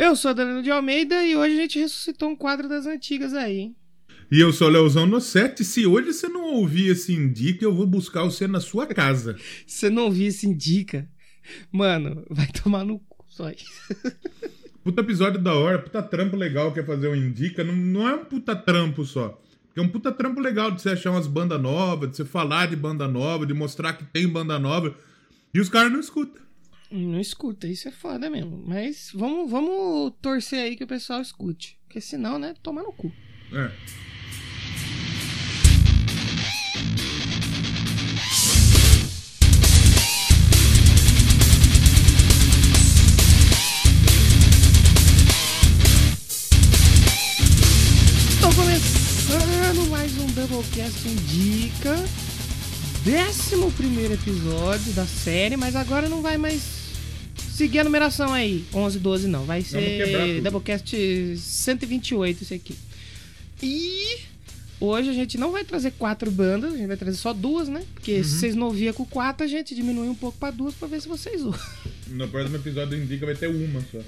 Eu sou Danilo de Almeida e hoje a gente ressuscitou um quadro das antigas aí, hein? E eu sou o Leozão no 7. Se hoje você não ouvir esse indica, eu vou buscar você na sua casa. Você não ouvir esse indica, mano, vai tomar no cu só isso. Puta episódio da hora, puta trampo legal que é fazer um indica. Não, não é um puta trampo só. É um puta trampo legal de você achar umas bandas novas, de você falar de banda nova, de mostrar que tem banda nova. E os caras não escutam. Não escuta, isso é foda mesmo. Mas vamos, vamos torcer aí que o pessoal escute. Porque senão, né, toma no cu. É. Estou começando mais um Doublecast Indica. Décimo primeiro episódio da série, mas agora não vai mais seguir a numeração aí. 11, 12 não. Vai ser. Doublecast 128 esse aqui. E hoje a gente não vai trazer quatro bandas, a gente vai trazer só duas, né? Porque Uhum. se vocês não ouviam com quatro, a gente diminui um pouco pra duas pra ver se vocês ouvem. No próximo episódio Indica vai ter uma só.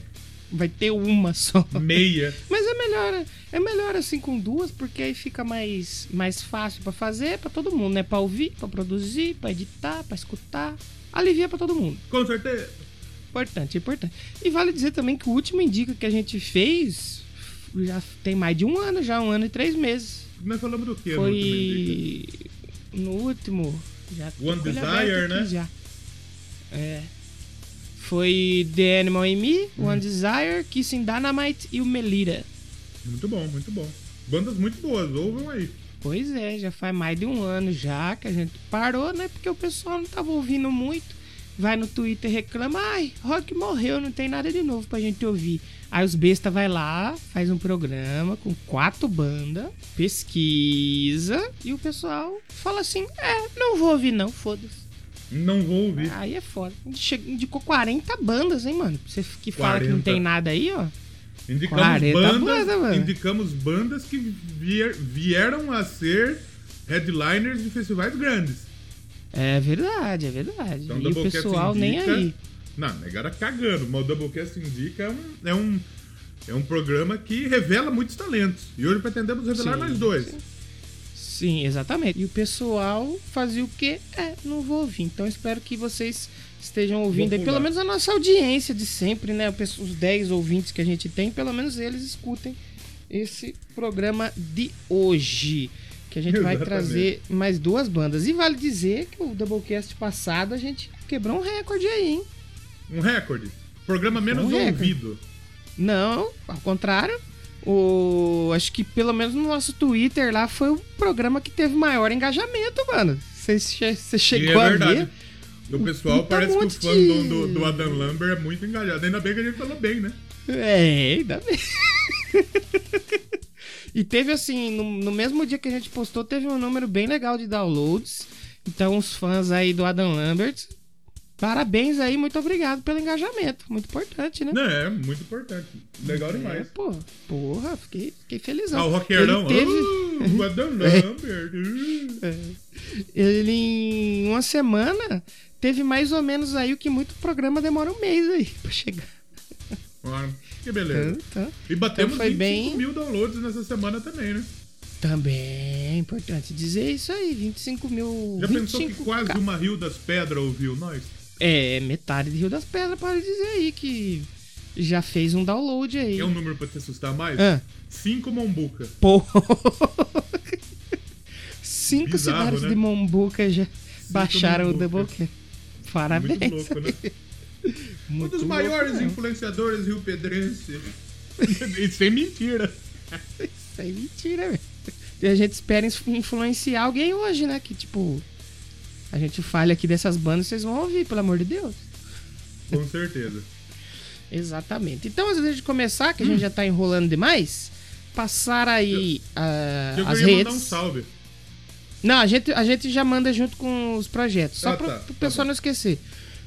Vai ter uma só. Meia. Mas é melhor, é melhor assim com duas, porque aí fica mais, mais fácil pra fazer pra todo mundo, né? Pra ouvir, pra produzir, pra editar, pra escutar. Alivia pra todo mundo. Com certeza. Importante, importante. E vale dizer também que o último indica que a gente fez já tem mais de um ano, já um ano e três meses. Nós falamos do quê no último Indica? Foi no último. Já One Desire, né? Já. É. Foi The Animal in Me, Hum. One Desire, Kissing Dynamite e o Melira. Muito bom, muito bom. Bandas muito boas, ouvam aí. Pois é, já faz mais de um ano já que a gente parou, né? Porque o pessoal não tava ouvindo muito. Vai no Twitter e reclama, ai, rock morreu, não tem nada de novo pra gente ouvir. Aí os besta vai lá, faz um programa com quatro bandas, pesquisa, e o pessoal fala assim, é, não vou ouvir não, foda-se. Não vou ouvir. Aí é foda. Indicou 40 bandas, hein, mano? Você que fala que não 40. tem nada aí, ó. Indicamos 40 bandas, banda, mano. indicamos bandas que vier- vieram a ser headliners de festivais grandes. É verdade, é verdade. Então, e o pessoal nem indica- aí. Não, negara cagando, mas o Doublecast Indica é um, é um, é um programa que revela muitos talentos. E hoje pretendemos revelar Sim, mais dois. sim. Sim, exatamente. E o pessoal fazia o quê? É, não vou ouvir. Então espero que vocês estejam ouvindo aí, pelo menos a nossa audiência de sempre, né? Os 10 ouvintes que a gente tem, pelo menos eles escutem esse programa de hoje. Que a gente vai Exatamente. trazer mais duas bandas. E vale dizer que o Doublecast passado a gente quebrou um recorde aí, hein? Um recorde. Programa menos Um ouvido. Não, ao contrário. O, acho que pelo menos no nosso Twitter lá foi o programa que teve maior engajamento, mano. Você E chegou é a ver? O pessoal puta parece que o fã de- do, do, do Adam Lambert é muito engajado. Ainda bem que a gente falou bem, né? É, ainda bem. e teve assim, no, no mesmo dia que a gente postou, teve um número bem legal de downloads. Então, os fãs aí do Adam Lambert, parabéns aí, muito obrigado pelo engajamento. Muito importante, né? É, muito importante. Legal É, demais. pô, porra, fiquei, fiquei felizão. Ah, o roqueirão. Teve... Uh, o Adam Lambert. uh. Ele em uma semana teve mais ou menos aí o que muito programa demora um mês aí pra chegar. Que beleza. Então, E batemos Então foi 25 bem- mil downloads nessa semana também, né? também é importante dizer isso aí, 25 mil. Já pensou que 25 quase ca- uma Rio das Pedras ouviu nós? É, metade de Rio das Pedras pode dizer aí que já fez um download aí. Quer um número pra te assustar mais? Ah, Cinco Mombuca. pô. Cinco Bizarro, cidades né? de Mombuca já baixaram o Mombuca. Doublecast. Parabéns. Muito louco, né? um dos louco maiores mesmo. influenciadores rio-pedrense. Isso é mentira. Isso é mentira, velho. E a gente espera influ- influenciar alguém hoje, né? Que tipo. A gente fale aqui dessas bandas, vocês vão ouvir, pelo amor de Deus. Com certeza. Exatamente. Então, antes de começar, que a gente já tá enrolando demais, passar aí ah, Eu as queria redes. mandar um salve. Não, a gente, a gente já manda junto com os projetos. Só Ah, para tá, o tá pessoal bom. não esquecer.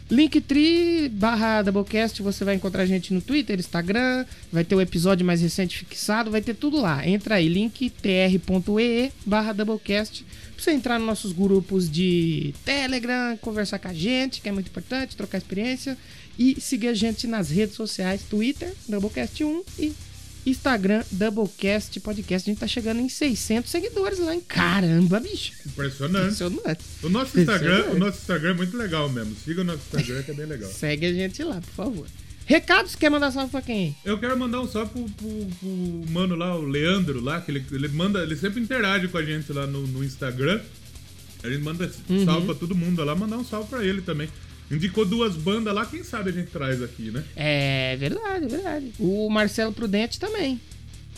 Linktree barra Doublecast, você vai encontrar a gente no Twitter, Instagram, vai ter o episódio mais recente fixado, vai ter tudo lá. Entra aí, linktr.ee barra Doublecast, pra você entrar nos nossos grupos de Telegram, conversar com a gente, que é muito importante, trocar experiência, e seguir a gente nas redes sociais, Twitter, Doublecast1 e Instagram, Doublecast Podcast. A gente tá chegando em 600 seguidores lá, hein? Caramba, bicho. Impressionante. Impressionante. O nosso Instagram, Impressionante. o nosso Instagram é muito legal mesmo. Siga o nosso Instagram que é bem legal. Segue a gente lá, por favor. Recados, quer mandar salve pra quem? Eu quero mandar um salve pro, pro, pro mano lá, o Leandro lá, que ele, ele manda, ele sempre interage com a gente lá no, no Instagram. A gente manda Uhum. salve pra todo mundo lá, mandar um salve pra ele também. Indicou duas bandas lá, quem sabe a gente traz aqui, né? É verdade, é verdade. O Marcelo Prudente também.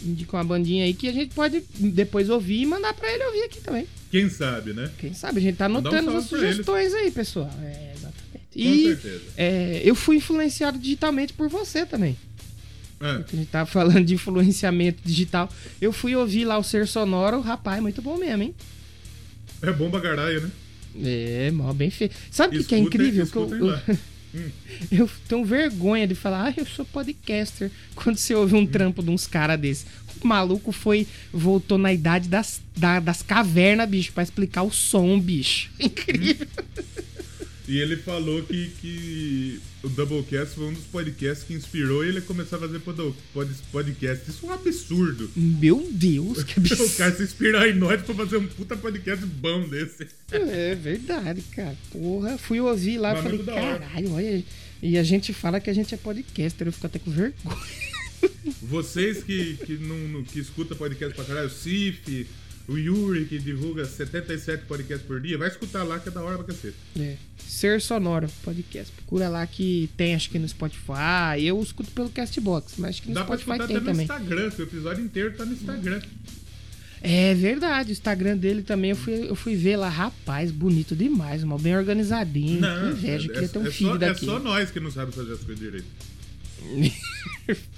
Indicou uma bandinha aí que a gente pode depois ouvir e mandar pra ele ouvir aqui também. Quem sabe, né? Quem sabe? A gente tá um anotando salve as sugestões aí, pessoal. É, exatamente. Com E certeza. é, eu fui influenciado digitalmente por você também. É. A gente tava falando de influenciamento digital. Eu fui ouvir lá o Ser Sonoro, rapaz, muito bom mesmo, hein? É bom pra caralho, né? É, mal bem feito. Sabe o que, é incrível? Que eu, eu, eu tenho vergonha de falar, ah, eu sou podcaster. Quando você ouve um trampo de uns caras desses. O maluco foi, voltou na idade das, da- das cavernas, bicho, pra explicar o som, bicho. Incrível. E ele falou que, que o Doublecast foi um dos podcasts que inspirou ele a começar a fazer pod, pod, podcast. Isso é um absurdo. Meu Deus, que O absurdo. cara se inspirar em nós pra fazer um puta podcast bom desse. É verdade, cara. Porra, fui ouvir lá e falei, caralho, olha. E a gente fala que a gente é podcaster, eu fico até com vergonha. Vocês que, que, não, que escuta podcast pra caralho, o Cif, o Yuri, que divulga 77 podcasts por dia, vai escutar lá que é da hora pra cacete. É. Ser Sonoro Podcast. Procura lá que tem, acho que no Spotify. Eu escuto pelo Castbox, mas acho que no Dá pra Spotify escutar tem até no também. Instagram, que o episódio inteiro tá no Instagram. É verdade, o Instagram dele também eu fui, eu fui ver lá. Rapaz, bonito demais, mal bem organizadinho. que inveja, eu queria ter um é feed só, é daqui. só nós que não sabemos fazer as coisas direito.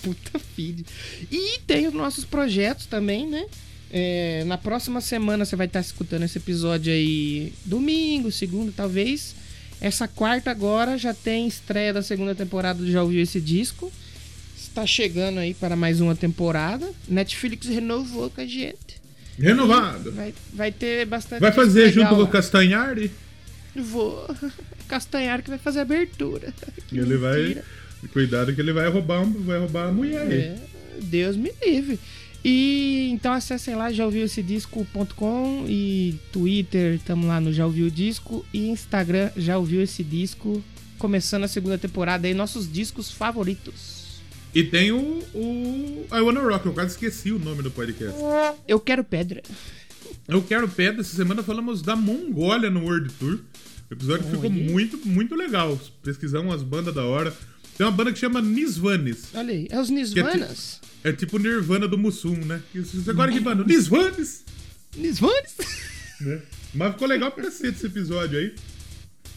Puta feed. E tem os nossos projetos também, né? É, na próxima semana você vai estar escutando esse episódio aí domingo, segunda, talvez. Essa quarta agora já tem estreia da segunda temporada do Já Ouviu Esse Disco. Está chegando aí para mais uma temporada. Netflix renovou com a gente. Renovado. Vai, vai ter bastante. Vai fazer junto legal com o lá. Castanhari? Vou. Castanhar que vai fazer a abertura. Que Ele vai. Cuidado que ele vai roubar, vai roubar a mulher aí. É, Deus me livre. E então acessem lá já ouviu esse disco.com e Twitter, estamos lá no Já Ouviu o Disco e Instagram já ouviu esse disco. Começando a segunda temporada aí, nossos discos favoritos. E tem o, o I Wanna Rock, eu quase esqueci o nome do podcast. Eu quero pedra. Eu quero pedra, essa semana falamos da Mongólia no World Tour. O episódio Olha. ficou muito, muito legal. Pesquisamos umas bandas da hora. Tem uma banda que chama Nisvanes. Olha aí, é os Nisvanas. É tipo o Nirvana do Mussum, né? Agora que banda? Nisvanes! Nisvanes? né? Mas ficou legal pra cacete esse episódio aí.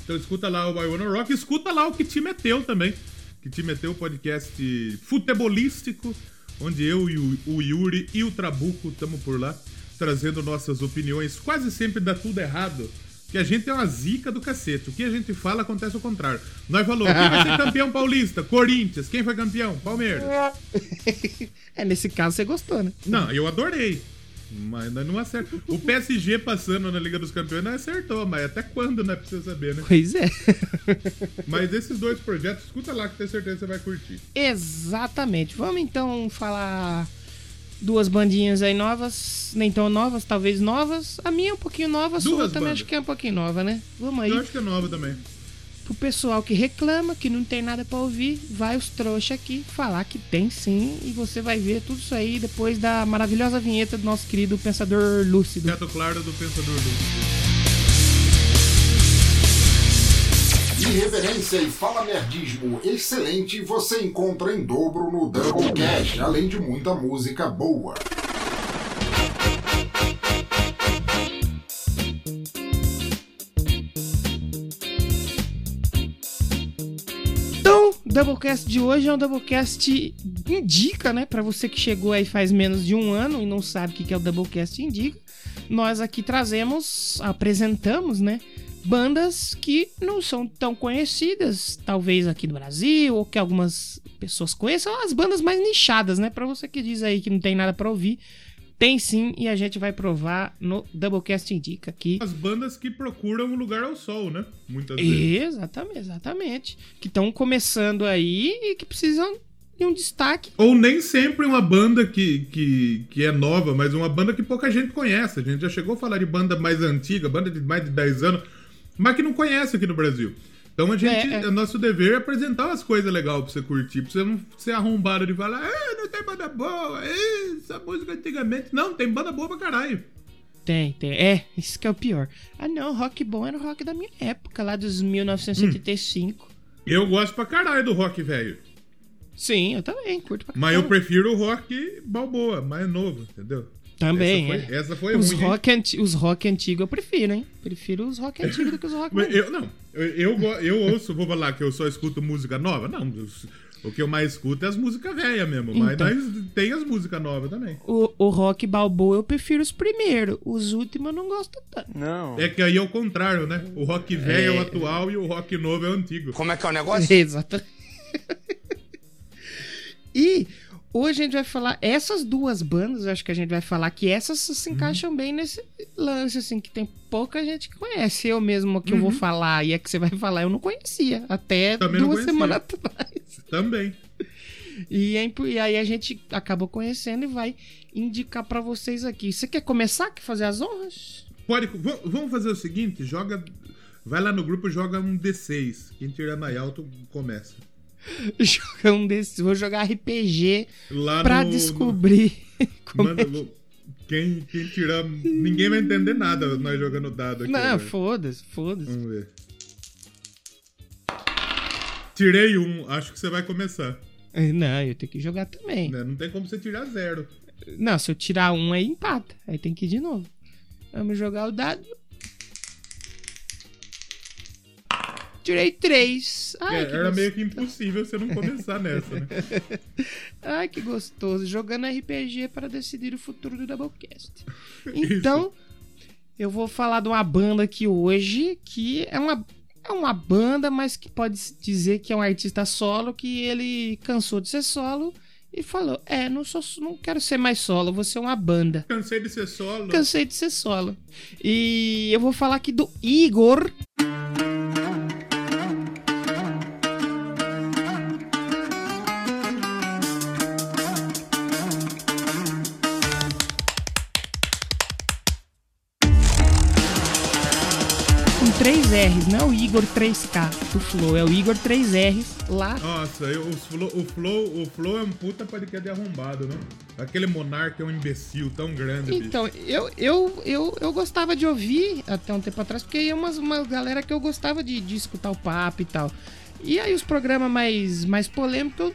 Então escuta lá o I Wanna Rock, escuta lá o Que Time é Teu também. Que Time é Teu, podcast futebolístico, onde eu e o, o Yuri e o Trabuco estamos por lá, trazendo nossas opiniões. Quase sempre dá tudo errado. Que a gente é uma zica do cacete. O que a gente fala acontece o contrário. Nós falou, quem vai ser campeão paulista? Corinthians. Quem foi campeão? Palmeiras. é, nesse caso você gostou, né? Não, eu adorei. Mas não acerta. O PSG passando na Liga dos Campeões não acertou, mas até quando, né? Precisa saber, né? Pois é. Mas esses dois projetos, escuta lá que tenho certeza que você vai curtir. Exatamente. Vamos então falar duas bandinhas aí novas, nem tão novas, talvez novas. A minha é um pouquinho nova, a sua Duas também bandas. acho que é um pouquinho nova, né? Vamos aí. Eu acho que é nova também. Pro pessoal que reclama, que não tem nada pra ouvir, vai os trouxa aqui falar que tem sim. E você vai ver tudo isso aí depois da maravilhosa vinheta do nosso querido Pensador Lúcido. Teto claro do Pensador Lúcido. Irreverência e fala merdismo excelente você encontra em dobro no Doublecast, além de muita música boa. Então, Doublecast de hoje é um Doublecast Indica, né? Pra você que chegou aí faz menos de um ano e não sabe o que que é o Doublecast Indica. Nós aqui trazemos, apresentamos, né? Bandas que não são tão conhecidas, talvez aqui no Brasil, ou que algumas pessoas conheçam, as bandas mais nichadas, né? Pra você que diz aí que não tem nada pra ouvir, tem sim, e a gente vai provar no Doublecast Indica aqui. As bandas que procuram um lugar ao sol, né? Muitas vezes. Exatamente, exatamente. Que estão começando aí e que precisam de um destaque. Ou nem sempre uma banda que, que, que é nova, mas uma banda que pouca gente conhece. A gente já chegou a falar de banda mais antiga, banda de mais de 10 anos, mas que não conhece aqui no Brasil. Então a gente, É, é. nosso dever é apresentar umas coisas legais pra você curtir, pra você não ser arrombado de falar, ah, não tem banda boa, essa música antigamente. Não, tem banda boa pra caralho. Tem, tem. É, isso que é o pior. Ah, não, rock bom era o rock da minha época, lá dos 1975. Eu gosto pra caralho do rock velho. Sim, eu também, curto pra Mas eu prefiro o rock balboa, mais novo, entendeu? Também, essa foi, é. essa foi os, ruim. hein? rock anti... os rock antigos eu prefiro, hein? Prefiro os rock antigos do que os rock Mas novos. eu não, eu, eu, eu ouço, vou falar que eu só escuto música nova? Não, o que eu mais escuto é as músicas velhas mesmo, mas Então. nós tem as músicas novas também. O, o rock balboa eu prefiro os primeiros. Os últimos eu não gosto tanto. Não. É que aí é o contrário, né? O rock velho é, o É. atual e o rock novo é o antigo. Como é que é o negócio? Exatamente. e hoje a gente vai falar essas duas bandas, acho que a gente vai falar que essas se encaixam bem nesse lance, assim, que tem pouca gente que conhece. Eu mesmo que eu vou falar e é que você vai falar, eu não conhecia. Até Também duas semanas atrás. Também. E, é e aí a gente acabou conhecendo e vai indicar pra vocês aqui. Você quer começar? Quer fazer as honras? Pode, vamos fazer o seguinte, joga, vai lá no grupo e joga um D6. Quem tirar mais alto começa. Jogar um desses. Vou jogar RPG Lá pra no- descobrir no- como é que... quem, quem tirar, ninguém vai entender nada nós jogando dado aqui. Não, foda-se, foda-se. Vamos ver. Tirei um, acho que você vai começar. Não, eu tenho que jogar também. né? Não tem como você tirar zero. Não, se eu tirar um aí empata. Aí tem que ir de novo. Vamos jogar o dado. Tirei três. Ai, É, que era gostoso. meio que impossível você não começar nessa, né? Ai, que gostoso. Jogando RPG para decidir o futuro do Doublecast. Então, eu vou falar de uma banda aqui hoje que é uma, é uma banda, mas que pode dizer que é um artista solo que ele cansou de ser solo e falou: É, não, sou, não quero ser mais solo, vou ser uma banda. Cansei de ser solo. Cansei de ser solo. E eu vou falar aqui do Igor. Com 3 R's, não é o Igor 3K do Flow, é o Igor 3 R's lá. Nossa, eu, o, flow, o, flow, o Flow é um puta podcast de arrombado, né? Aquele monarca é um imbecil tão grande, bicho. Então, eu, eu, eu, eu gostava de ouvir até um tempo atrás, porque ia umas, uma galera que eu gostava de, de escutar o papo e tal. E aí os programas mais, mais polêmicos,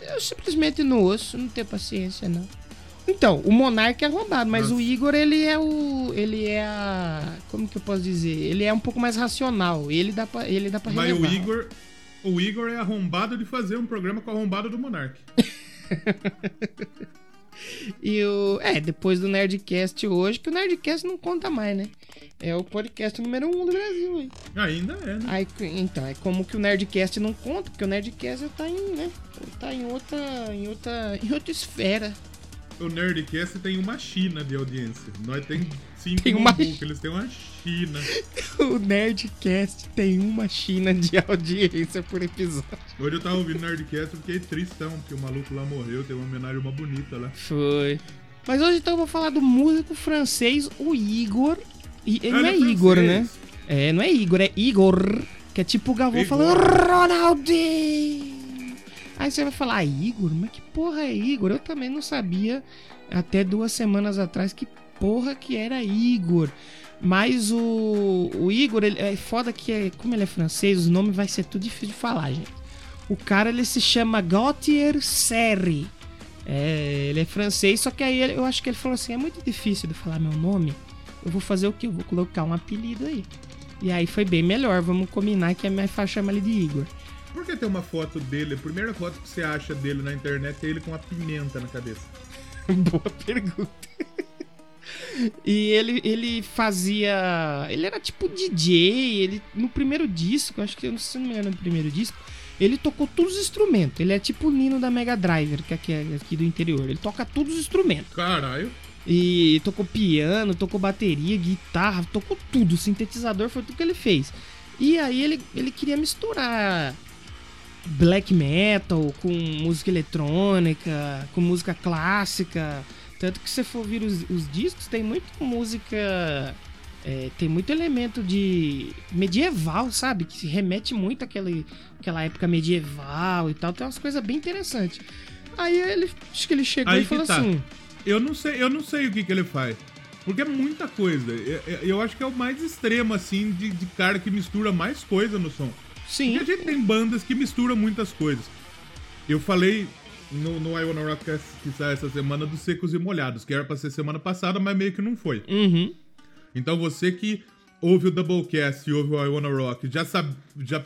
eu, eu simplesmente não ouço, não tenho paciência, não. Então, o Monark é arrombado, mas Nossa. o Igor, ele é o. Ele é a. Como que eu posso dizer? Ele é um pouco mais racional. Ele dá pra, ele dá pra Mas o relevar. Igor, o Igor é arrombado de fazer um programa com o arrombado do Monark. E o. É, depois do Nerdcast hoje, que o Nerdcast não conta mais, né? É o podcast número um do Brasil aí. Ainda é, né? Aí, então, é como que o Nerdcast não conta, porque o Nerdcast tá em, né? Tá em outra. em outra. em outra esfera. O Nerdcast tem uma China de audiência. Nós tem cinco Tem uma- Mambuca, eles têm uma China. O Nerdcast tem uma China de audiência por episódio. Hoje eu tava ouvindo Nerdcast e fiquei tristão, porque o maluco lá morreu, tem uma homenagem uma bonita lá. Foi. Mas hoje então eu vou falar do músico francês, o Igor. E ele Ah, não é é Igor, né? É, não é Igor, é Igor. Que é tipo o Galvão Igor. falando Ronaldinho. Aí você vai falar, ah, Igor? Mas que porra é Igor? Eu também não sabia até duas semanas atrás que porra que era Igor. Mas o, o Igor, ele, é foda que, é, como ele é francês, o nome vai ser tudo difícil de falar, gente. O cara, ele se chama Gautier Serre. É, ele é francês, só que aí eu acho que ele falou assim: é muito difícil de falar meu nome. Eu vou fazer o que? Eu vou colocar um apelido aí. E aí foi bem melhor. Vamos combinar que é mais fácil chamar ele de Igor. Por que tem uma foto dele? A primeira foto que você acha dele na internet é ele com uma pimenta na cabeça. Boa pergunta. E ele, ele fazia. Ele era tipo DJ. Ele, no primeiro disco, acho que eu não sei se não me engano, no primeiro disco, ele tocou todos os instrumentos. Ele é tipo o Nino da Mega Driver, que é aqui, aqui do interior. Ele toca todos os instrumentos. Caralho. E tocou piano, tocou bateria, guitarra, tocou tudo. Sintetizador foi tudo que ele fez. E aí ele, ele queria misturar black metal com música eletrônica, com música clássica. Tanto que se você for ouvir os, os discos, tem muita música. é, tem muito elemento de medieval, sabe? Que se remete muito àquela, àquela época medieval e tal. Tem umas coisas bem interessantes. Aí ele. Acho que ele chegou Aí e falou tá. assim. Eu não sei, eu não sei o que, que ele faz. Porque é muita coisa. Eu, eu- eu acho que é o mais extremo, assim, de, de cara que mistura mais coisa no som. Sim. Porque a gente tem bandas que misturam muitas coisas. Eu falei no, no I Wanna Rock que sai essa semana dos Secos e Molhados, que era pra ser semana passada, mas meio que não foi. Uhum. Então você que ouve o Doublecast e ouve o I Wanna Rock, já, sabe, já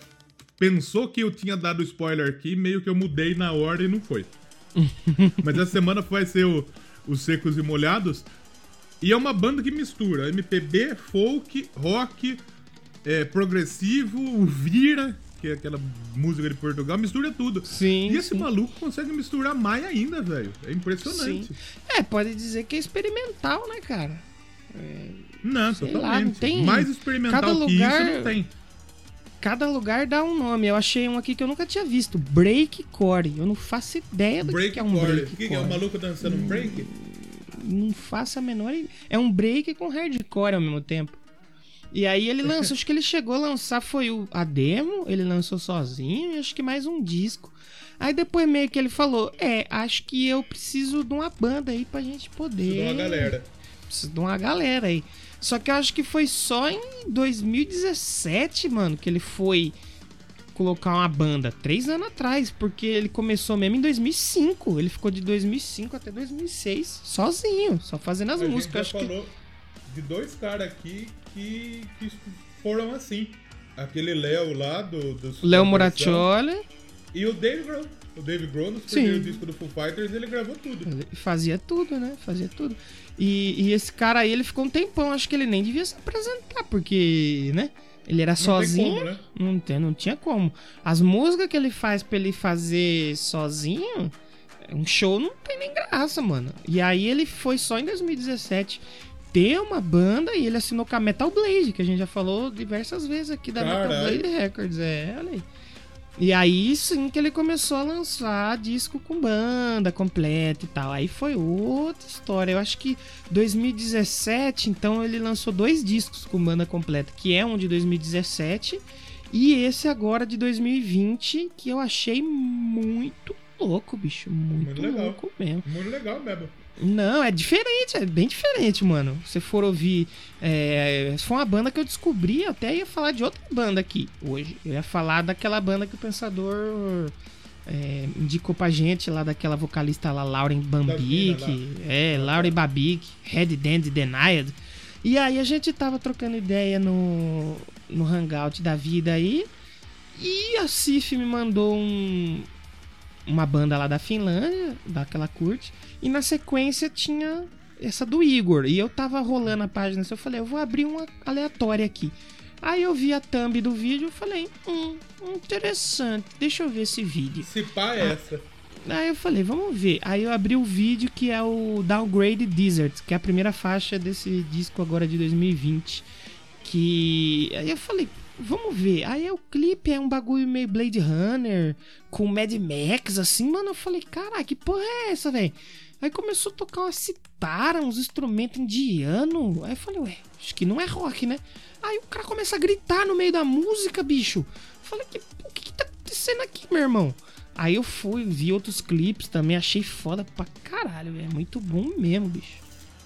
pensou que eu tinha dado spoiler aqui, meio que eu mudei na hora e não foi. Mas essa semana vai ser o, os Secos e Molhados. E é uma banda que mistura MPB, folk, rock, é, progressivo, o Vira, que é aquela música de Portugal, mistura tudo. Sim. E esse sim. maluco consegue misturar mais ainda, velho. É impressionante. Sim. É, pode dizer que é experimental, né, cara? Não, Sei totalmente. lá, não tem- Mais experimental cada que lugar- isso não tem. Cada lugar dá um nome. Eu achei um aqui que eu nunca tinha visto. Breakcore. Eu não faço ideia do que que é um Breakcore. O que, que é? O maluco dançando um break? Não faço a menor ideia. É um break com hardcore ao mesmo tempo. E aí ele lançou, acho que ele chegou a lançar, foi o, a demo, ele lançou sozinho e acho que mais um disco. Aí depois meio que ele falou, é, acho que eu preciso de uma banda aí pra gente poder... Isso de uma galera. Preciso de uma galera aí. Só que eu acho que foi só em 2017, mano, que ele foi colocar uma banda. Três anos atrás, porque ele começou mesmo em 2005. Ele ficou de 2005 até 2006 sozinho, só fazendo as a gente músicas. já Acho que falou de dois caras aqui que, que foram assim. Aquele Léo lá do... dos Léo Moraccioli E o Dave Grohl. O Dave Grohl, no primeiro disco do Foo Fighters, ele gravou tudo. fazia tudo, né? Fazia tudo. E, e esse cara aí, ele ficou um tempão. Acho que ele nem devia se apresentar, porque, né? Ele era Não sozinho. como, né? Não, tem, não tinha como. As músicas que ele faz pra ele fazer sozinho, um show não tem nem graça, mano. E aí ele foi só em 2017 ter uma banda e ele assinou com a Metal Blade, que a gente já falou diversas vezes aqui da Metal Caralho. Blade Records. É, olha aí. E aí sim que ele começou a lançar disco com banda completa e tal. Aí foi outra história. Eu acho que 2017, então ele lançou dois discos com banda completa, que é um de 2017 e esse agora de 2020, que eu achei muito louco, bicho. Muito, Muito legal. louco mesmo. Muito legal mesmo. Não, é diferente, é bem diferente, mano. Se for ouvir. É, foi uma banda que eu descobri, eu até ia falar de outra banda aqui hoje. Eu ia falar daquela banda que o Pensador é, indicou pra gente, lá daquela vocalista lá, Lauren Bambic. mina É, Lauren Babic, Head Dandy Denied. E aí a gente tava trocando ideia no, no Hangout da vida aí. E a Cif me mandou um, uma banda lá da Finlândia, daquela curte. E na sequência tinha essa do Igor. E eu tava rolando a página assim, eu falei, eu vou abrir uma aleatória aqui. Aí eu vi a thumb do vídeo e falei, hum, interessante, deixa eu ver esse vídeo. Se pá é essa. Aí eu falei, vamos ver. Aí eu abri o vídeo que é o Downgrade Desert, que é a primeira faixa desse disco agora de 2020. Que. Aí eu falei, vamos ver. Aí o clipe é um bagulho meio Blade Runner, com Mad Max, assim, mano. Eu falei, caralho, que porra é essa, velho? Aí começou a tocar uma citara, uns instrumentos indianos. Aí eu falei, ué, acho que não é rock, né? Aí o cara começa a gritar no meio da música, bicho. Eu falei, que, o que, que tá acontecendo aqui, meu irmão? Aí eu fui, vi outros clipes também, achei foda pra caralho. É muito bom mesmo, bicho.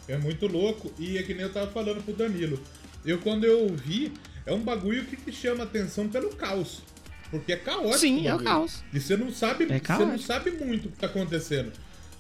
É muito louco. E é que nem eu tava falando pro Danilo. Eu, quando eu ouvi, é um bagulho que te chama atenção pelo caos. Porque é caótico. Sim, é o caos. E você não sabe, É você não sabe muito o que tá acontecendo.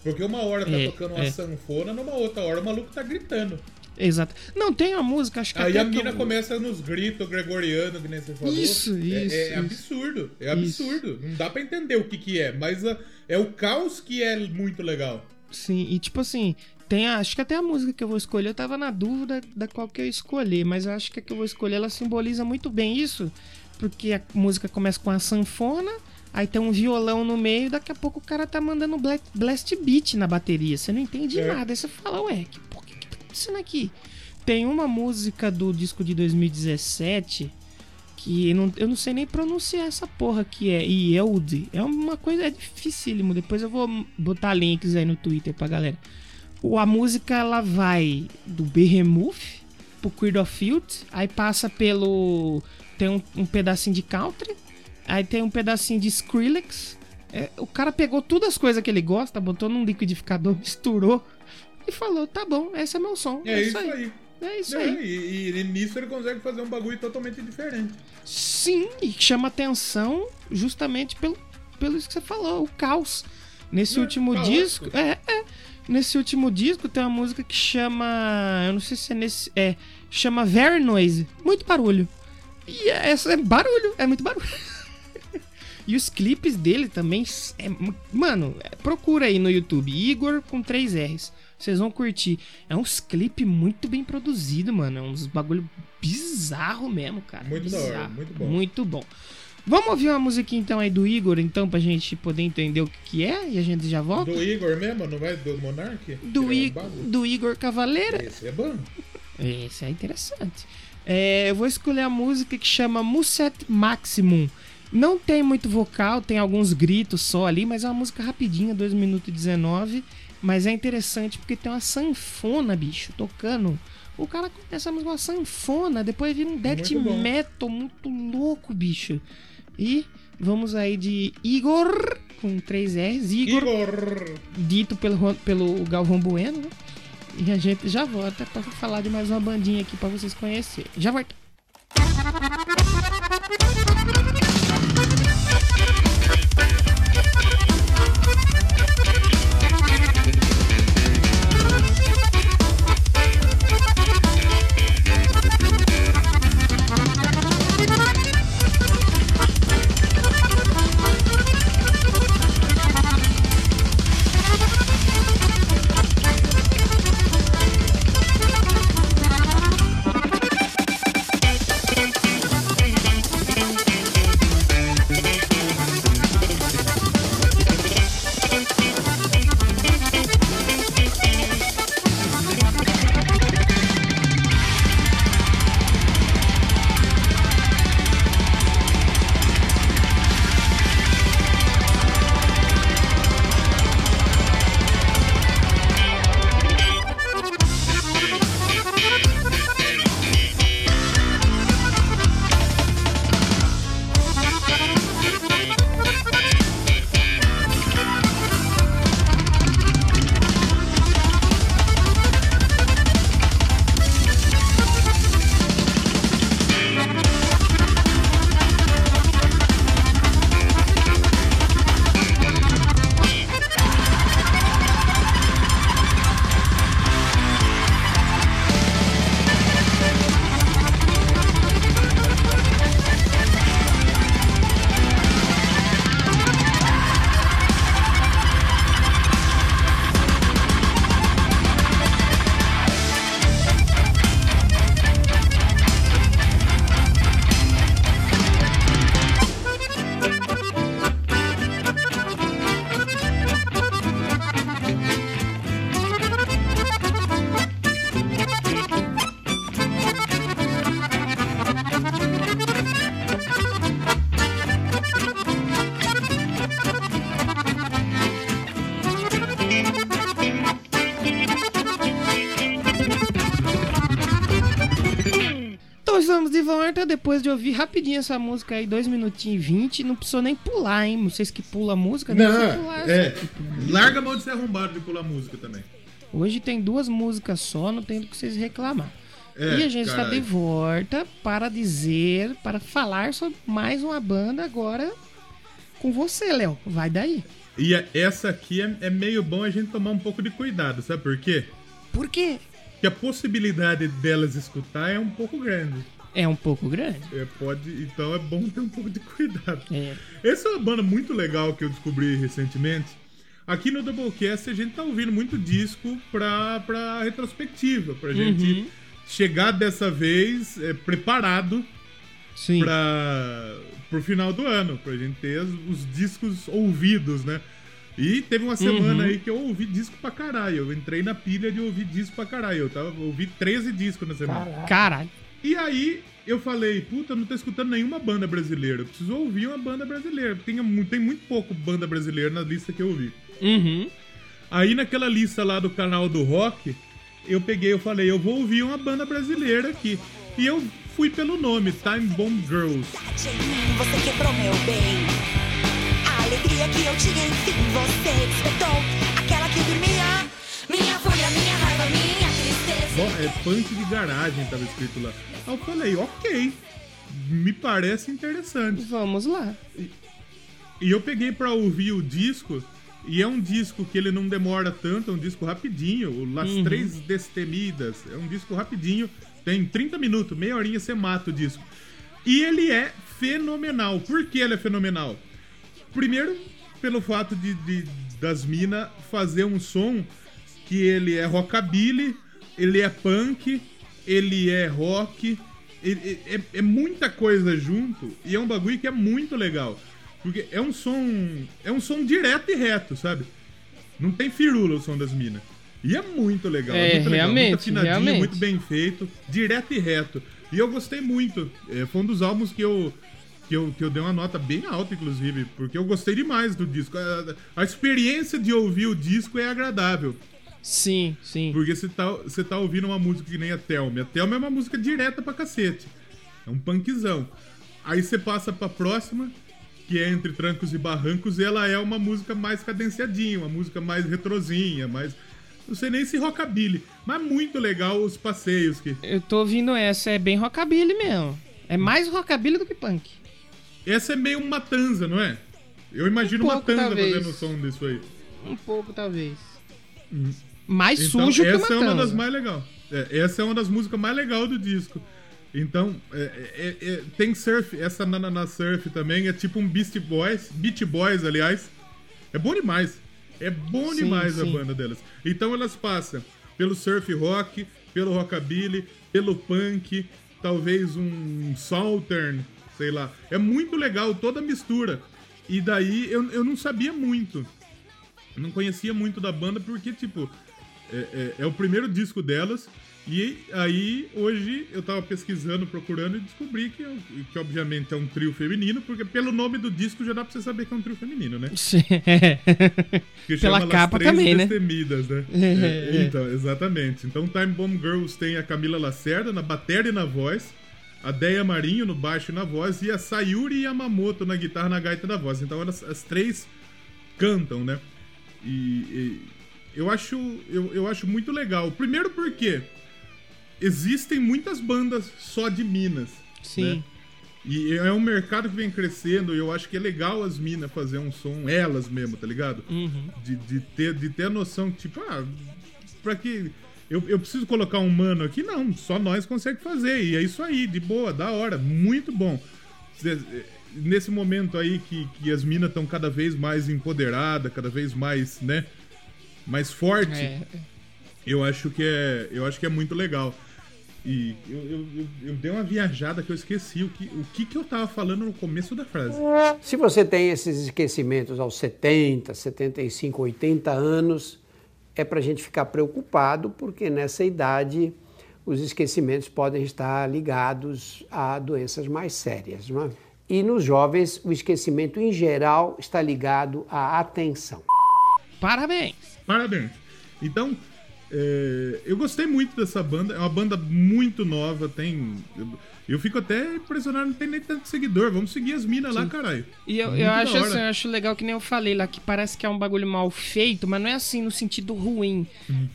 Porque uma hora tá É, tocando uma é. sanfona, numa outra hora o maluco tá gritando. Exato. Não, tem uma música, acho que Aí a mina eu- começa nos gritos gregorianos, que nem você falou. Isso, É- isso, É, isso. absurdo. É Isso. absurdo. Não dá pra entender o que que é. Mas a- é o caos que é muito legal. Sim, e tipo assim, tem a- acho que até a música que eu vou escolher, eu tava na dúvida da qual que eu ia escolher, mas eu acho que a que eu vou escolher ela simboliza muito bem isso, porque a música começa com a sanfona, aí tem um violão no meio, daqui a pouco o cara tá mandando bla- blast beat na bateria, você não entende É. nada, aí você fala, ué, que, por que, que tá acontecendo aqui? Tem uma música do disco de 2017 que eu não, eu não sei nem pronunciar essa porra que é Yield. É uma coisa é dificílimo. Depois eu vou botar links aí no Twitter pra galera. O, a música ela vai do Behemoth pro Creed of Field, aí passa pelo tem um, um pedacinho de country, aí tem um pedacinho de Skrillex. É, o cara pegou todas as coisas que ele gosta, botou num liquidificador, misturou e falou: "Tá bom, esse é meu som". É, isso aí. É isso É, aí. e, e- e nisso ele consegue fazer um bagulho totalmente diferente. Sim, e chama atenção justamente pelo, pelo isso que você falou, o caos. Nesse É, último caótico. disco. É, é. Nesse último disco tem uma música que chama. Eu não sei se é nesse. É. Chama Very Noise. Muito barulho. E é- é barulho, é muito barulho. e os clipes dele também. É, mano, é, procura aí no YouTube. Igor com 3 R's. Vocês vão curtir. É uns clipes muito bem produzidos, mano. É uns bagulho bizarro mesmo, cara. Muito da hora, Bizarro. muito bom. Muito bom. Vamos ouvir uma musiquinha então aí do Igor, então, pra gente poder entender o que, que é e a gente já volta? Do Igor mesmo, não vai do Monark? Do, é I- bagulho. do Igor Cavaleira. Esse é bom. Esse é interessante. É, eu vou escolher a música que chama Musset Maximum. Não tem muito vocal, tem alguns gritos só ali, mas é uma música rapidinha, 2 minutos e 19. Mas é interessante porque tem uma sanfona, bicho, tocando. O cara começa a música uma sanfona, depois vira um death Muito metal muito louco, bicho. E vamos aí de Igor, com 3 R's, Igor, Igor! dito pelo, pelo Galvão Bueno, né? E a gente já volta pra falar de mais uma bandinha aqui pra vocês conhecerem. Já volta. Ouvir rapidinho essa música aí, 2 minutinhos e 20. Não precisou nem pular, hein? Vocês que pulam a música, não, precisa pular. Não, é. Larga a mão de ser arrombado de pular música também. Hoje tem duas músicas só, não tem do que vocês reclamar. É, e a gente está de volta para dizer, para falar sobre mais uma banda agora com você, Léo. Vai daí. E a- essa aqui é, é meio bom a gente tomar um pouco de cuidado, sabe por quê? Por quê? Porque a possibilidade delas escutar é um pouco grande. É um pouco grande. É, pode, então é bom ter um pouco de cuidado. É. Essa é uma banda muito legal que eu descobri recentemente. aqui no Doublecast a gente tá ouvindo muito disco pra, pra retrospectiva, pra gente Uhum. chegar dessa vez é, preparado Sim. para pro final do ano, pra gente ter os, os discos ouvidos, né? E teve uma semana Uhum. aí que eu ouvi disco pra caralho. Eu entrei na pilha de ouvir disco pra caralho. Eu tava, ouvi 13 discos na semana. Caralho. E aí eu falei, puta, eu não tô escutando nenhuma banda brasileira. Eu preciso ouvir uma banda brasileira. Tem, tem muito pouco banda brasileira na lista que eu ouvi. Uhum. Aí naquela lista lá do canal do rock, eu peguei, eu falei, eu vou ouvir uma banda brasileira aqui. E eu fui pelo nome, Time Bomb Girls. Você quebrou meu bem. A alegria que eu tinha, enfim, você despertou. É punk de garagem, tava escrito lá. Aí eu falei, ok, me parece interessante. Vamos lá. E eu peguei pra ouvir o disco, e é um disco que ele não demora tanto, é um disco rapidinho, o Las Três Destemidas, é um disco rapidinho, tem 30 minutos, meia horinha você mata o disco. E ele é fenomenal. Por que ele é fenomenal? Primeiro, pelo fato de, de- das minas fazer um som que ele é rockabilly, ele é punk, ele é rock, ele- é, é muita coisa junto e é um bagulho que é muito legal. Porque é um som. É um som direto e reto, sabe? Não tem firula o som das minas. E é muito legal. É, muito legal, muito afinadinho, realmente. muito bem feito, direto e reto. E eu gostei muito. É, foi um dos álbuns que eu, que eu, que eu dei uma nota bem alta, inclusive, porque eu gostei demais do disco. A, a experiência de ouvir o disco é agradável. Sim, sim. Porque você tá, você tá ouvindo uma música que nem a Thelma. A Thelma é uma música direta pra cacete. É um punkzão. Aí você passa pra próxima, que é Entre Trancos e Barrancos, e ela é uma música mais cadenciadinha, uma música mais retrozinha, mais. Não sei nem se rockabilly, mas muito legal os passeios que. Eu tô ouvindo essa, é bem rockabilly mesmo. É mais rockabilly do que punk. Essa é meio um matanza, não é? Eu imagino Um uma pouco, matanza talvez. fazendo o som disso aí. Um pouco, talvez. Mais Então, sujo que essa é uma das mais legais. essa é uma das músicas mais legais do disco. Então, é, é- é- tem surf, essa Nananá Surf também é tipo um Beast Boys, Beach Boys, aliás. É bom demais. É bom Sim, demais a sim. banda delas. Então elas passam pelo surf rock, pelo rockabilly, pelo punk, talvez um southern, sei lá. É muito legal toda a mistura. E daí eu, eu não sabia muito. Eu não conhecia muito da banda porque, tipo, é, é- é o primeiro disco delas. E aí, hoje, eu tava pesquisando, procurando e descobri que, é- que obviamente é um trio feminino, porque pelo nome do disco já dá pra você saber que é um trio feminino, né? Que Pela capa Três também, né? Destemidas, né? É, É, então, exatamente. Então, Time Bomb Girls tem a Camila Lacerda na bateria e na voz, a Deia Marinho no baixo e na voz, e a Sayuri Yamamoto na guitarra, na gaita e na voz. Então, elas, as três cantam, né? E, e eu, acho, eu, eu acho muito legal. Primeiro porque existem muitas bandas só de Minas. Sim. né? E é um mercado que vem crescendo e eu acho que é legal as minas fazer um som, elas mesmo, tá ligado? Uhum. De, de, ter, de ter a noção que, tipo, ah, pra que. Eu, eu preciso colocar um mano aqui? Não, só nós consegue fazer. E é isso aí, de boa, da hora, muito bom. Nesse momento aí que, que as minas estão cada vez mais empoderadas, cada vez mais, né? Mais forte É, eu acho que é eu acho que é muito legal e eu, eu, eu, eu dei uma viajada que eu esqueci o que, o que que eu tava falando no começo da frase Se você tem esses esquecimentos aos 70, 75, 80 anos, é para a gente ficar preocupado, porque nessa idade os esquecimentos podem estar ligados a doenças mais sérias. Não é? E nos jovens, o esquecimento em geral está ligado à atenção. Parabéns. parabéns então é, eu gostei muito dessa banda é uma banda muito nova tem eu, eu fico até impressionado não tem nem tanto seguidor vamos seguir as minas lá caralho E eu, eu acho assim, eu acho legal que nem eu falei lá, que parece que é um bagulho mal feito, mas não é assim no sentido ruim.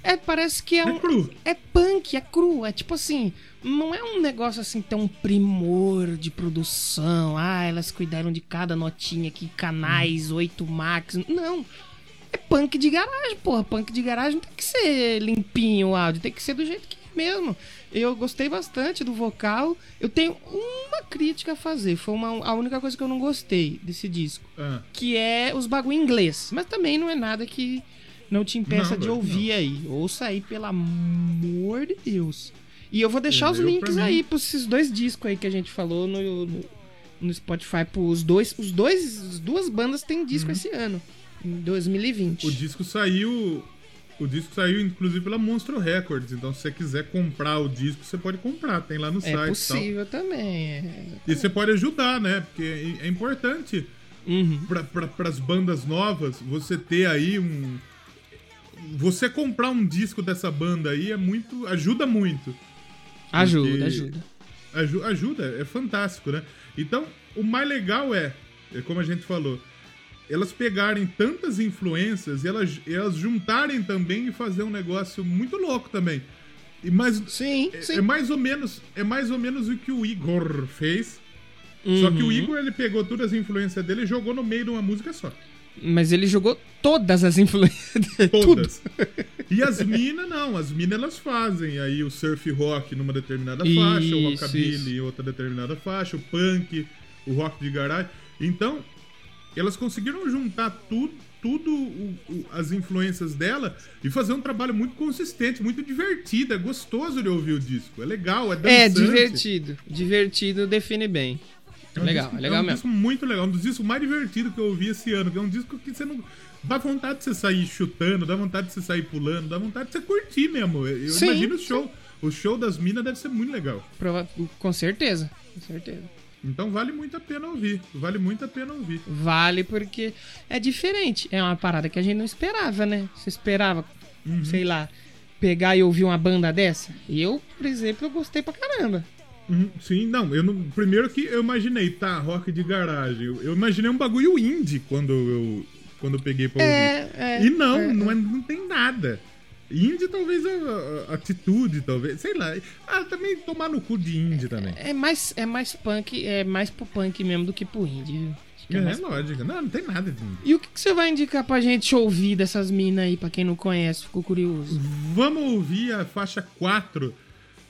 É, parece que é Uhum. É um. cru. É punk, é cru. É tipo assim, não é um negócio assim tão primor de produção. Ah, elas cuidaram de cada notinha aqui, Uhum. canais, 8 max. Não. É punk de garagem, porra. Punk de garagem não tem que ser limpinho o áudio, tem que ser do jeito que é mesmo. Eu gostei bastante do vocal. Eu tenho uma crítica a fazer. Foi uma, a única coisa que eu não gostei desse disco. Ah, Que é os bagulho em inglês. Mas também não é nada que não te impeça Não, de não. ouvir aí. Ouça aí, pelo amor de Deus. E eu vou deixar os Eu, pra links mim- aí pros esses dois discos aí que a gente falou no, no, no Spotify. Pros dois, os dois, as duas bandas têm disco esse ano. Em 2020. Uhum. o disco saiu. O disco saiu, inclusive, pela Monstro Records. Então, se você quiser comprar o disco, você pode comprar. Tem lá no é site tal. possível também. É... E você pode ajudar, né? Porque é é importante Uhum. para as bandas novas você ter aí um. Você comprar um disco dessa banda aí é muito. ajuda muito. Ajuda, ajuda. Aju- ajuda, é fantástico, né? Então, o mais legal é, é como a gente falou, elas pegarem tantas influências e elas, elas juntarem também e fazer um negócio muito louco também. E mais, Sim, é, sim. é mais ou menos é mais ou menos o que o Igor fez. Só que o Uhum. Igor ele pegou todas as influências dele e jogou no meio de uma música só. Mas ele jogou todas as influências. Todas. E as minas, não. As minas, elas fazem aí o surf rock numa determinada faixa, o Isso, rockabilly isso. em outra determinada faixa, o punk, o rock de garagem. Então, elas conseguiram juntar tudo, tudo o- o- as influências dela e fazer um trabalho muito consistente, muito divertido. É gostoso de ouvir o disco. É legal, é dançante. É, divertido. Divertido define bem. É um legal, disco- é legal um mesmo. disco muito legal, um dos discos mais divertidos que eu ouvi esse ano, é um disco que você não. Dá vontade de você sair chutando, dá vontade de você sair pulando, dá vontade de você curtir mesmo. Eu Sim, imagino o show. O show das minas deve ser muito legal. Prova- Com certeza, com certeza. Então vale muito a pena ouvir. Vale muito a pena ouvir. Vale porque é diferente. É uma parada que a gente não esperava, né? Você esperava, Uhum. sei lá, pegar e ouvir uma banda dessa? Eu, por exemplo, eu gostei pra caramba. Uhum, Sim, não, eu não. Primeiro que eu imaginei, tá, rock de garagem. Eu, eu imaginei um bagulho indie quando eu, quando eu peguei pra ouvir. É, é. E não, é, não, é- não tem nada. Indie talvez a, a- atitude, talvez. Sei lá. Ah, também tomar no cu de indie também. É mais, é mais punk, é mais pro punk mesmo do que pro indie, É, é mais- lógico. Não, não tem nada de indie. E o que, que você vai indicar pra gente ouvir dessas minas aí, pra quem não conhece, ficou curioso? Vamos ouvir a faixa 4,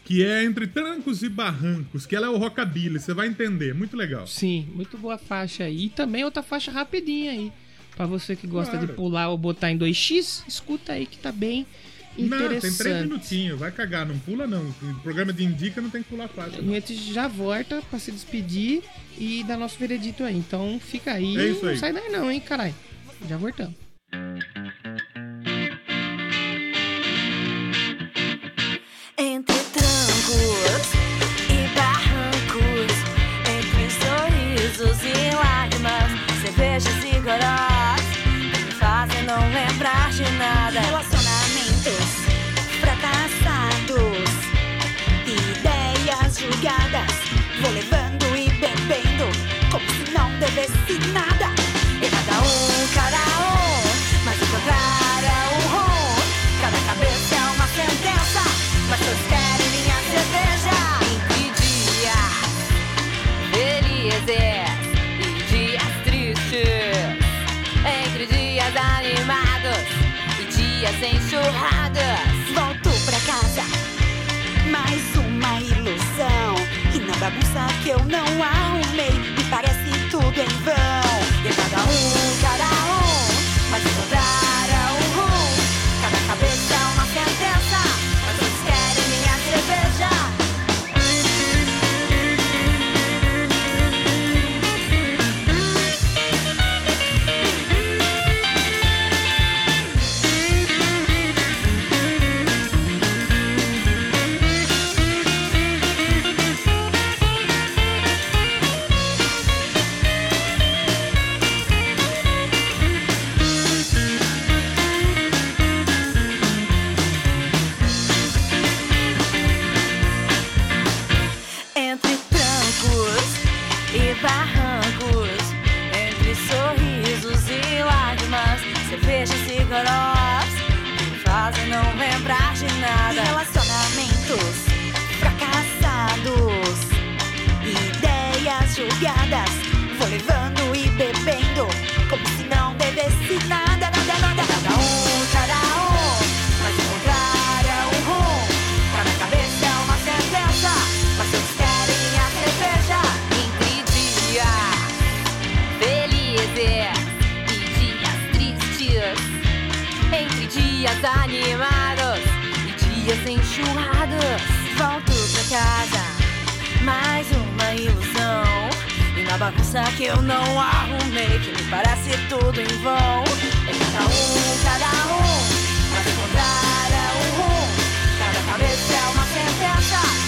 que é Entre Trancos e Barrancos, que ela é o rockabilly, você vai entender. Muito legal. Sim, muito boa faixa aí. E também outra faixa rapidinha aí. Pra você que gosta Claro. de pular ou botar em 2x, escuta aí que tá bem Não, tem três minutinhos. Vai cagar, não pula não. O programa de indica não tem que pular faixa. A gente já volta pra se despedir e dar nosso veredito aí. Então fica aí. É isso não aí. sai daí não, hein, caralho. Já voltamos. Entre trancos e barrancos, entre sorrisos e lágrimas, cervejas e gorós que me fazem não lembrar de nada. Relacionamentos ideias julgadas, vou levando e bebendo como se não devesse nada. E cada um, cada eu não arrumei, levando e bebendo, como se não devesse nada, nada, nada, nada. Um xaraon, mas encontrar contrário é um rum. Pra minha cabeça é uma sentença mas todos querem a cerveja. Entre dias felizes e dias tristes, entre dias animados e dias enxurrados, volto pra casa, mais uma ilusão. Bagunça que eu não arrumei, que me parece tudo em vão. É cada um, cada um, mas encontrar é um rum. Cada cabeça é uma sentença,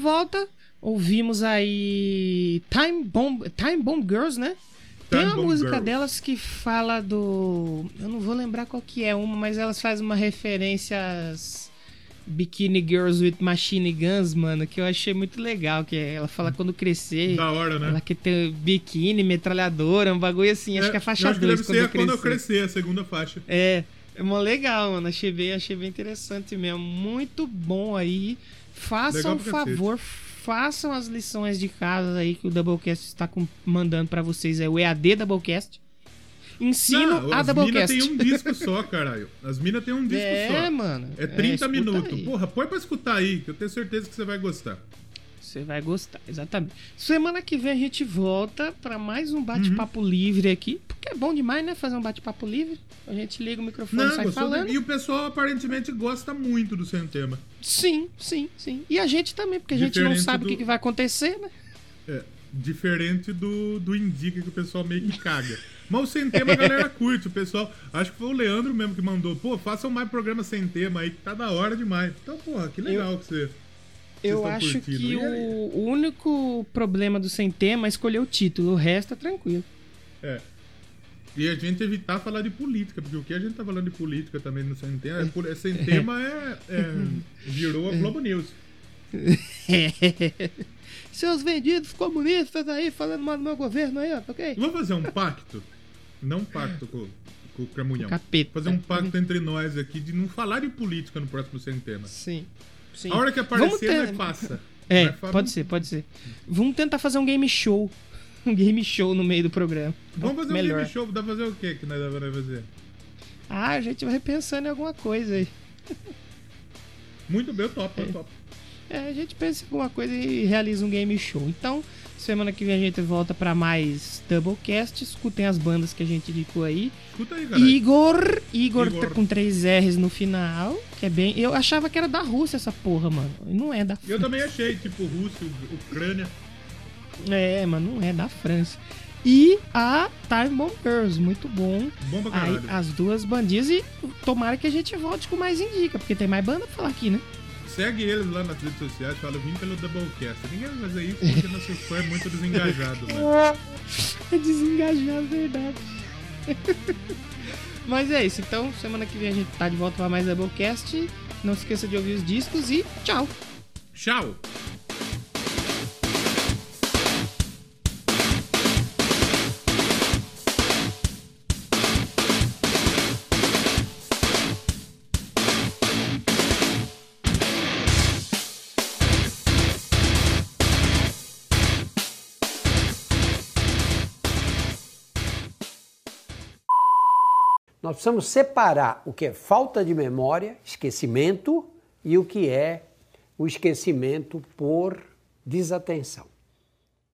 volta. Ouvimos aí Time Bomb, Time Bomb Girls, né? Tem uma música Girls. delas que fala do. Eu não vou lembrar qual que é uma, mas elas fazem uma referência às Bikini Girls with Machine Guns, mano, que eu achei muito legal. Que ela fala quando crescer. Da hora, né? Ela quer ter biquíni, metralhadora, um bagulho assim. Acho que é faixa acho que 2 deve quando, ser eu quando eu crescer. crescer, a segunda faixa. É, é mó legal, mano. Achei bem, achei bem interessante mesmo. Muito bom aí. Façam um favor, façam as lições de casa aí que o Doublecast está com- mandando pra vocês. É o EAD Doublecast. Ensino Não, a as minas Doublecast. tem um disco só, caralho. As minas tem um disco É, só. mano. É 30 escuta minutos. aí. Porra, põe pra escutar aí, que eu tenho certeza que você vai gostar. Você vai gostar, exatamente. Semana que vem a gente volta pra mais um bate-papo Uhum. livre aqui. Porque é bom demais, né? Fazer um bate-papo livre. A gente liga o microfone e Não, sai gostou falando. de- E o pessoal aparentemente gosta muito do Sem Tema. Sim, sim, sim. E a gente também, porque a gente não Diferente sabe o do- que, que vai acontecer, né? É, diferente do, do Indica que o pessoal meio que caga. Mas o Sem Tema a galera curte. O pessoal, acho que foi o Leandro mesmo que mandou. Pô, façam mais programa sem tema aí, que tá da hora demais. Então, porra, que legal que você. Eu acho curtindo. que o, o único problema do sem tema é escolher o título, o resto é tranquilo. É. E a gente evitar falar de política, porque o que a gente tá falando de política também no Sem Tema, é, pol- é sem tema é, é- virou a Globo News. Seus vendidos comunistas aí falando mal do meu governo aí, ó, ok? Vamos fazer um pacto? Não um pacto com, com o Cramunhão. Capeta. Fazer um pacto entre nós aqui de não falar de política no próximo Sem Tema. Sim. Sim. A hora que aparecer, ter- nós faça. É, fa- pode ser, pode ser. Vamos tentar fazer um game show. Um game show no meio do programa. Vamos fazer um Melhor. game show. Dá pra fazer o que que nós vamos fazer? Ah, a gente vai pensando em alguma coisa aí. Muito bem, eu topo, eu topo. É, a gente pensa em alguma coisa e realiza um game show. Então, semana que vem a gente volta pra mais Doublecast. Escutem as bandas que a gente indicou aí. Escuta aí, galera. Igor, Igor, Igor. tá com três R's no final, que é bem. Eu achava que era da Rússia essa porra, mano. Não é da Eu também achei, tipo, Rússia, Ucrânia. É, mas não é da França. E a Time Bomb Girls, muito bom. Bom pra Aí, caralho. as duas bandinhas e tomara que a gente volte com mais indica, porque tem mais banda pra falar aqui, né? Segue eles lá nas redes sociais, fala, vim pelo Doublecast. Ninguém vai fazer isso porque nosso fã é muito desengajado, mano. É desengajar, verdade. Mas é isso, então semana que vem a gente tá de volta pra mais Doublecast. Não se esqueça de ouvir os discos e tchau! Tchau! Nós precisamos separar o que é falta de memória, esquecimento, e o que é o esquecimento por desatenção.